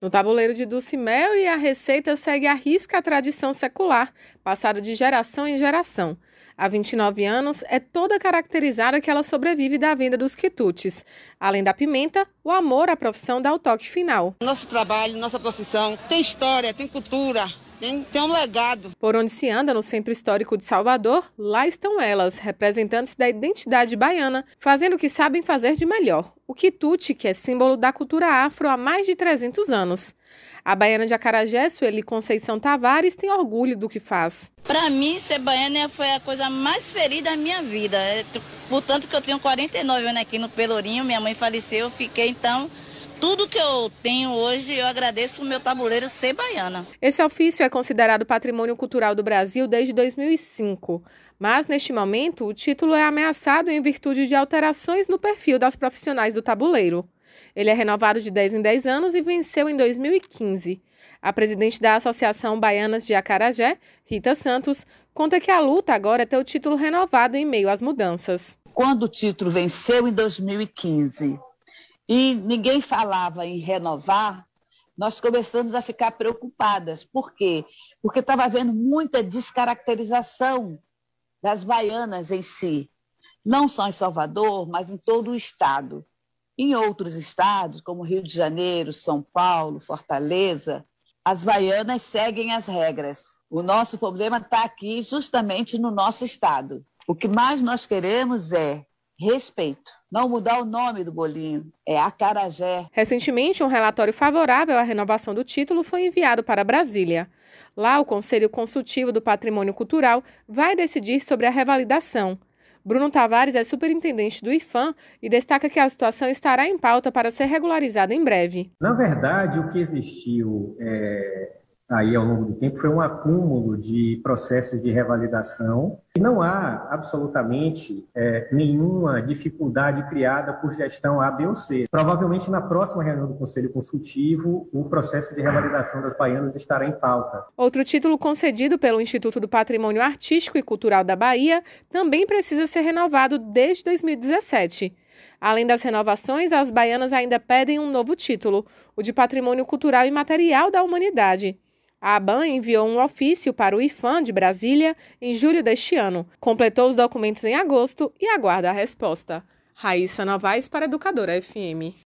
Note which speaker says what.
Speaker 1: No tabuleiro de Dulcimel, a receita segue a risca a tradição secular, passada de geração em geração. Há 29 anos, é toda caracterizada que ela sobrevive da venda dos quitutes. Além da pimenta, o amor à profissão dá o toque final.
Speaker 2: Nosso trabalho, nossa profissão tem história, tem cultura, tem, tem um legado.
Speaker 1: Por onde se anda no Centro Histórico de Salvador, lá estão elas, representantes da identidade baiana, fazendo o que sabem fazer de melhor, o quitute, que é símbolo da cultura afro há mais de 300 anos. A baiana de Acarajé, Sueli Conceição Tavares, tem orgulho do que faz.
Speaker 3: Para mim, ser baiana foi a coisa mais ferida da minha vida. É, portanto que eu tenho 49 anos aqui no Pelourinho, minha mãe faleceu, eu fiquei então tudo que eu tenho hoje, eu agradeço o meu tabuleiro ser baiana.
Speaker 1: Esse ofício é considerado patrimônio cultural do Brasil desde 2005. Mas, neste momento, o título é ameaçado em virtude de alterações no perfil das profissionais do tabuleiro. Ele é renovado de 10 em 10 anos e venceu em 2015. A presidente da Associação Baianas de Acarajé, Rita Santos, conta que a luta agora é ter o título renovado em meio às mudanças.
Speaker 4: Quando o título venceu em 2015 e ninguém falava em renovar, nós começamos a ficar preocupadas. Por quê? Porque estava havendo muita descaracterização das baianas em si, não só em Salvador, mas em todo o estado. Em outros estados, como Rio de Janeiro, São Paulo, Fortaleza, as baianas seguem as regras. O nosso problema está aqui justamente no nosso estado. O que mais nós queremos é respeito. Não mudar o nome do bolinho, é Acarajé.
Speaker 1: Recentemente, um relatório favorável à renovação do título foi enviado para Brasília. Lá, o Conselho Consultivo do Patrimônio Cultural vai decidir sobre a revalidação. Bruno Tavares é superintendente do IFAM e destaca que a situação estará em pauta para ser regularizada em breve.
Speaker 5: Na verdade, o que existiu é, aí ao longo do tempo foi um acúmulo de processos de revalidação e não há absolutamente é, nenhuma dificuldade criada por gestão A, B ou C. Provavelmente na próxima reunião do Conselho Consultivo o processo de revalidação das baianas estará em pauta.
Speaker 1: Outro título concedido pelo Instituto do Patrimônio Artístico e Cultural da Bahia também precisa ser renovado desde 2017. Além das renovações, as baianas ainda pedem um novo título, o de Patrimônio Cultural e Material da Humanidade. A ABAN enviou um ofício para o IFAM de Brasília em julho deste ano, completou os documentos em agosto e aguarda a resposta. Raíssa Novaes para Educadora FM.